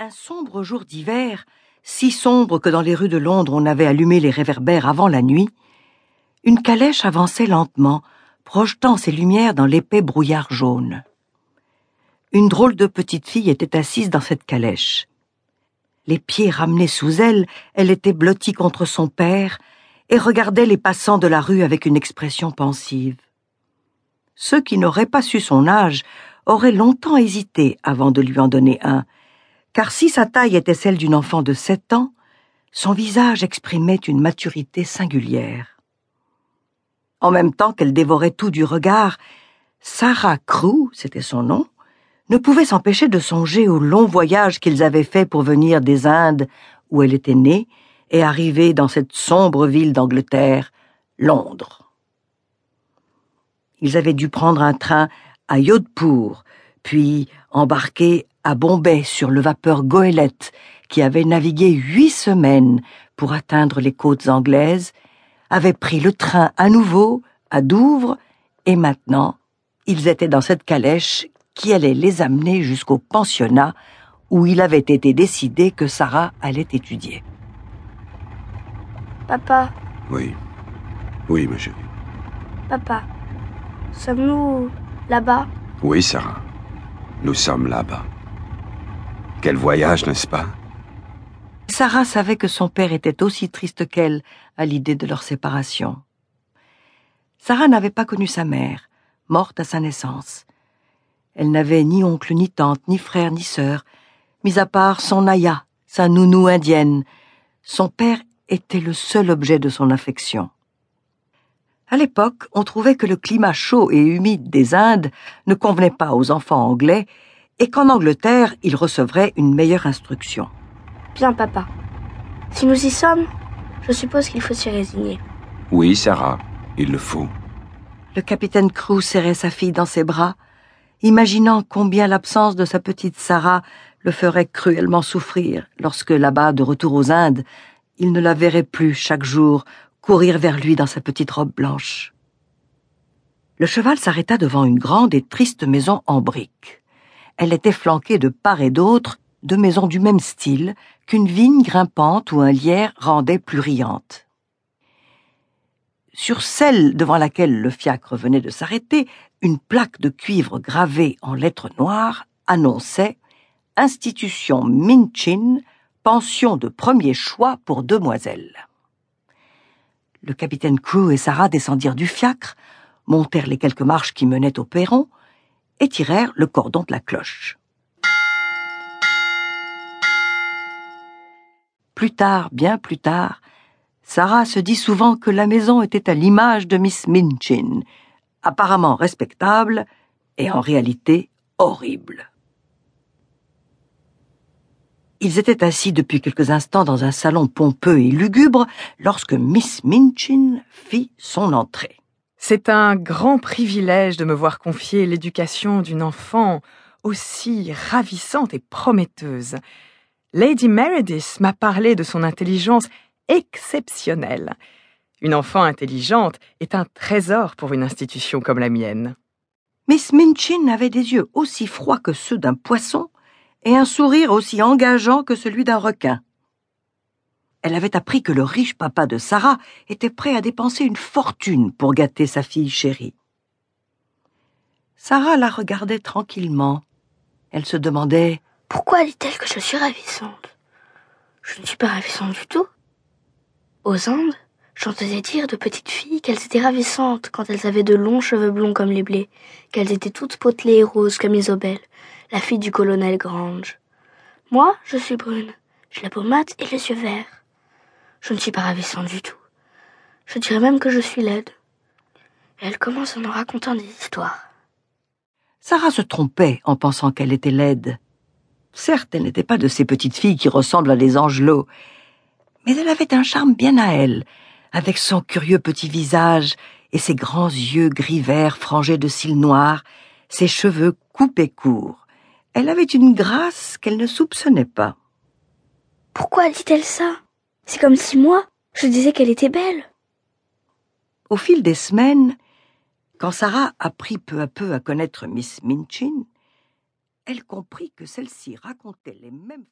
Un sombre jour d'hiver, si sombre que dans les rues de Londres on avait allumé les réverbères avant la nuit, une calèche avançait lentement, projetant ses lumières dans l'épais brouillard jaune. Une drôle de petite fille était assise dans cette calèche. Les pieds ramenés sous elle, elle était blottie contre son père et regardait les passants de la rue avec une expression pensive. Ceux qui n'auraient pas su son âge auraient longtemps hésité avant de lui en donner un, car si sa taille était celle d'une enfant de sept ans, son visage exprimait une maturité singulière. En même temps qu'elle dévorait tout du regard, Sarah Crew, c'était son nom, ne pouvait s'empêcher de songer au long voyage qu'ils avaient fait pour venir des Indes, où elle était née, et arriver dans cette sombre ville d'Angleterre, Londres. Ils avaient dû prendre un train à Yodhpur, puis embarquer à Bombay sur le vapeur goélette qui avait navigué huit semaines pour atteindre les côtes anglaises, avait pris le train à nouveau à Douvres, et maintenant ils étaient dans cette calèche qui allait les amener jusqu'au pensionnat où il avait été décidé que Sarah allait étudier. Papa, Oui. Oui, ma chérie. papa, sommes-nous là-bas? Oui, Sarah. Nous sommes là-bas. Quel voyage, n'est-ce pas? Sarah savait que son père était aussi triste qu'elle à l'idée de leur séparation. Sarah n'avait pas connu sa mère, morte à sa naissance. Elle n'avait ni oncle, ni tante, ni frère, ni sœur, mis à part son Naya, sa nounou indienne. Son père était le seul objet de son affection. À l'époque, on trouvait que le climat chaud et humide des Indes ne convenait pas aux enfants anglais et qu'en Angleterre, ils recevraient une meilleure instruction. Bien, papa. Si nous y sommes, je suppose qu'il faut s'y résigner. Oui, Sarah. Il le faut. Le capitaine Crew serrait sa fille dans ses bras, imaginant combien l'absence de sa petite Sarah le ferait cruellement souffrir lorsque, là-bas, de retour aux Indes, il ne la verrait plus chaque jour courir vers lui dans sa petite robe blanche. Le cheval s'arrêta devant une grande et triste maison en briques. Elle était flanquée de part et d'autre de maisons du même style qu'une vigne grimpante ou un lierre rendait plus riante. Sur celle devant laquelle le fiacre venait de s'arrêter, une plaque de cuivre gravée en lettres noires annonçait Institution Minchin, pension de premier choix pour demoiselles. Le capitaine Crew et Sarah descendirent du fiacre, montèrent les quelques marches qui menaient au perron et tirèrent le cordon de la cloche. Plus tard, bien plus tard, Sarah se dit souvent que la maison était à l'image de Miss Minchin, apparemment respectable et en réalité horrible. Ils étaient assis depuis quelques instants dans un salon pompeux et lugubre lorsque Miss Minchin fit son entrée. C'est un grand privilège de me voir confier l'éducation d'une enfant aussi ravissante et prometteuse. Lady Meredith m'a parlé de son intelligence exceptionnelle. Une enfant intelligente est un trésor pour une institution comme la mienne. Miss Minchin avait des yeux aussi froids que ceux d'un poisson et un sourire aussi engageant que celui d'un requin. Elle avait appris que le riche papa de Sarah était prêt à dépenser une fortune pour gâter sa fille chérie. Sarah la regardait tranquillement. Elle se demandait Pourquoi dit-elle que je suis ravissante? Je ne suis pas ravissante du tout. Aux Andes, j'entendais dire de petites filles qu'elles étaient ravissantes quand elles avaient de longs cheveux blonds comme les blés, qu'elles étaient toutes potelées et roses comme Isobel, la fille du colonel Grange. Moi, je suis brune. J'ai la peau mate et les yeux verts. Je ne suis pas ravissante du tout. Je dirais même que je suis laide. Et elle commence en en racontant des histoires. Sarah se trompait en pensant qu'elle était laide. Certes, elle n'était pas de ces petites filles qui ressemblent à des angelots, mais elle avait un charme bien à elle, avec son curieux petit visage et ses grands yeux gris-vert frangés de cils noirs, ses cheveux coupés courts. Elle avait une grâce qu'elle ne soupçonnait pas. Pourquoi dit-elle ça? C'est comme si moi, je disais qu'elle était belle. Au fil des semaines, quand Sarah apprit peu à peu à connaître Miss Minchin, elle comprit que celle-ci racontait les mêmes